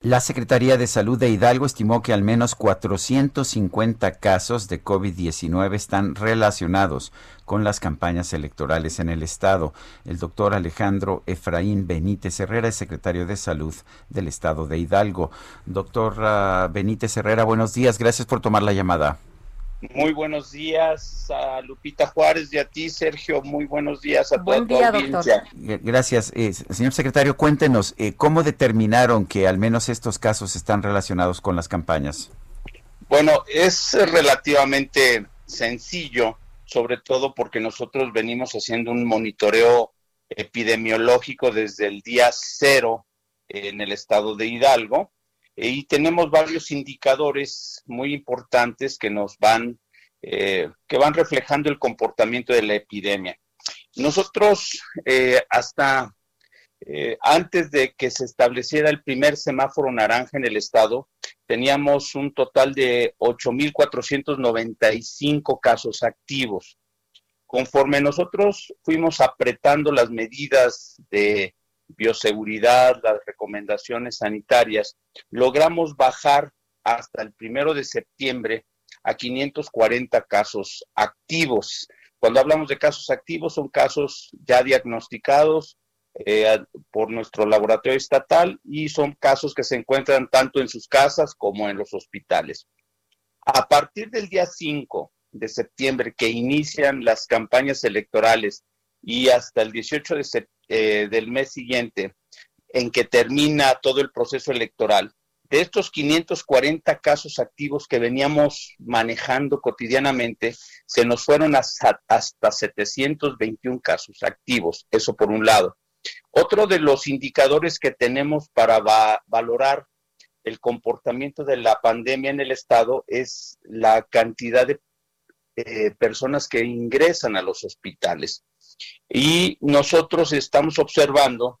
La Secretaría de Salud de Hidalgo estimó que al menos 450 casos de COVID-19 están relacionados con las campañas electorales en el estado. El doctor Alejandro Efraín Benítez Herrera es secretario de Salud del estado de Hidalgo. Doctor Benítez Herrera, buenos días. Gracias por tomar la llamada. Muy buenos días a Lupita Juárez y a ti, Sergio. Muy buenos días a Buen toda día, tu audiencia. Gracias. Eh, señor secretario, cuéntenos, eh, ¿cómo determinaron que al menos estos casos están relacionados con las campañas? Bueno, es relativamente sencillo, sobre todo porque nosotros venimos haciendo un monitoreo epidemiológico desde el día cero en el estado de Hidalgo y tenemos varios indicadores muy importantes que nos van, eh, que van reflejando el comportamiento de la epidemia. Nosotros, eh, hasta eh, antes de que se estableciera el primer semáforo naranja en el estado, teníamos un total de 8.495 casos activos. Conforme nosotros fuimos apretando las medidas de bioseguridad, las recomendaciones sanitarias, logramos bajar hasta el primero de septiembre a 540 casos activos. Cuando hablamos de casos activos, son casos ya diagnosticados eh, por nuestro laboratorio estatal y son casos que se encuentran tanto en sus casas como en los hospitales. A partir del día 5 de septiembre, que inician las campañas electorales y hasta el 18 de septiembre, eh, del mes siguiente, en que termina todo el proceso electoral, de estos 540 casos activos que veníamos manejando cotidianamente, se nos fueron hasta, hasta 721 casos activos, eso por un lado. Otro de los indicadores que tenemos para va valorar el comportamiento de la pandemia en el estado es la cantidad de eh, personas que ingresan a los hospitales. Y nosotros estamos observando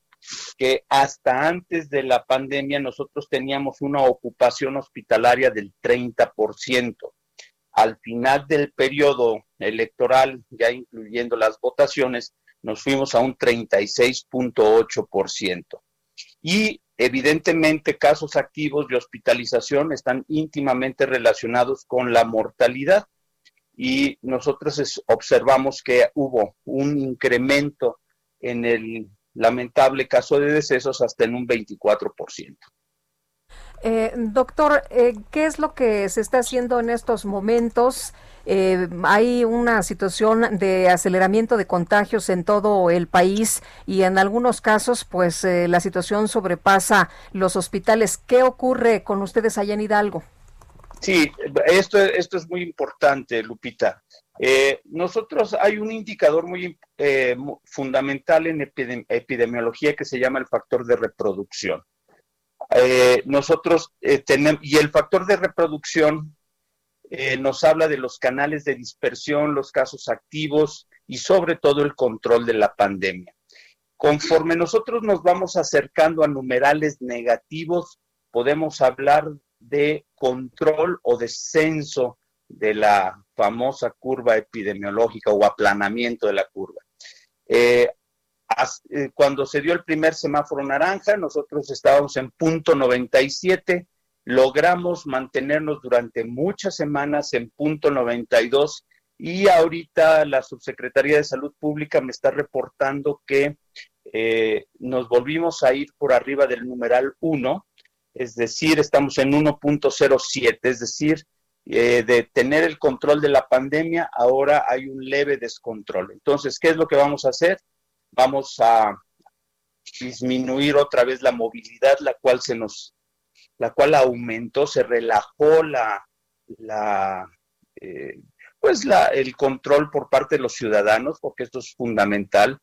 que hasta antes de la pandemia nosotros teníamos una ocupación hospitalaria del 30%. Al final del periodo electoral, ya incluyendo las votaciones, nos fuimos a un 36.8%. Y evidentemente casos activos de hospitalización están íntimamente relacionados con la mortalidad y nosotros observamos que hubo un incremento en el lamentable caso de decesos hasta en un 24%. Eh, doctor, eh, ¿qué es lo que se está haciendo en estos momentos? Eh, hay una situación de aceleramiento de contagios en todo el país y en algunos casos, pues eh, la situación sobrepasa los hospitales. ¿Qué ocurre con ustedes allá en Hidalgo? Sí, esto, esto es muy importante, Lupita. Eh, nosotros hay un indicador muy eh, fundamental en epidem epidemiología que se llama el factor de reproducción. Eh, nosotros tenemos, y el factor de reproducción nos habla de los canales de dispersión, los casos activos y sobre todo el control de la pandemia. Conforme nosotros nos vamos acercando a numerales negativos, podemos hablar de control o descenso de la famosa curva epidemiológica o aplanamiento de la curva. Eh, eh, cuando se dio el primer semáforo naranja, nosotros estábamos en punto 97, logramos mantenernos durante muchas semanas en punto 92 y ahorita la Subsecretaría de Salud Pública me está reportando que eh, nos volvimos a ir por arriba del numeral 1, es decir, estamos en 1.07, es decir, eh, de tener el control de la pandemia, ahora hay un leve descontrol. Entonces, ¿qué es lo que vamos a hacer? Vamos a disminuir otra vez la movilidad, la cual se nos, la cual aumentó, se relajó la, eh, pues la, el control por parte de los ciudadanos, porque esto es fundamental.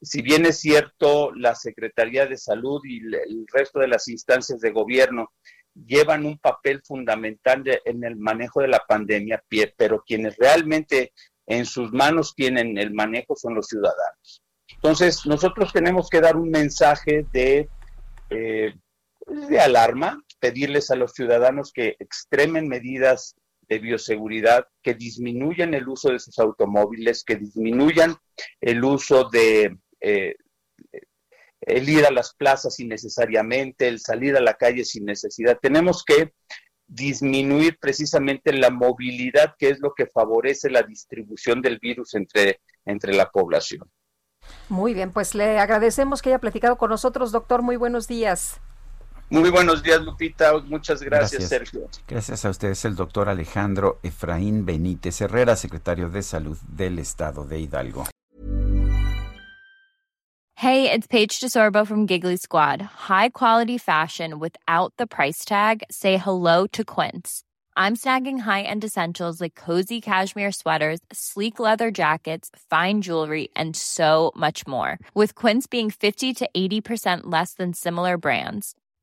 Si bien es cierto, la Secretaría de Salud y el resto de las instancias de gobierno llevan un papel fundamental en el manejo de la pandemia, pero quienes realmente en sus manos tienen el manejo son los ciudadanos. Entonces, nosotros tenemos que dar un mensaje de, eh, de alarma, pedirles a los ciudadanos que extremen medidas de bioseguridad, que disminuyan el uso de sus automóviles, que disminuyan el uso de eh, el ir a las plazas innecesariamente, el salir a la calle sin necesidad. Tenemos que disminuir precisamente la movilidad, que es lo que favorece la distribución del virus entre, entre la población. Muy bien, pues le agradecemos que haya platicado con nosotros, doctor. Muy buenos días. Muy buenos días, Lupita. Muchas gracias, Sergio. Gracias a ustedes, el doctor Alejandro Efraín Benítez Herrera, secretario de Salud del Estado de Hidalgo. Hey, it's Paige DeSorbo from Giggly Squad. High quality fashion without the price tag. Say hello to Quince. I'm snagging high-end essentials like cozy cashmere sweaters, sleek leather jackets, fine jewelry, and so much more. With Quince being 50 to 80% less than similar brands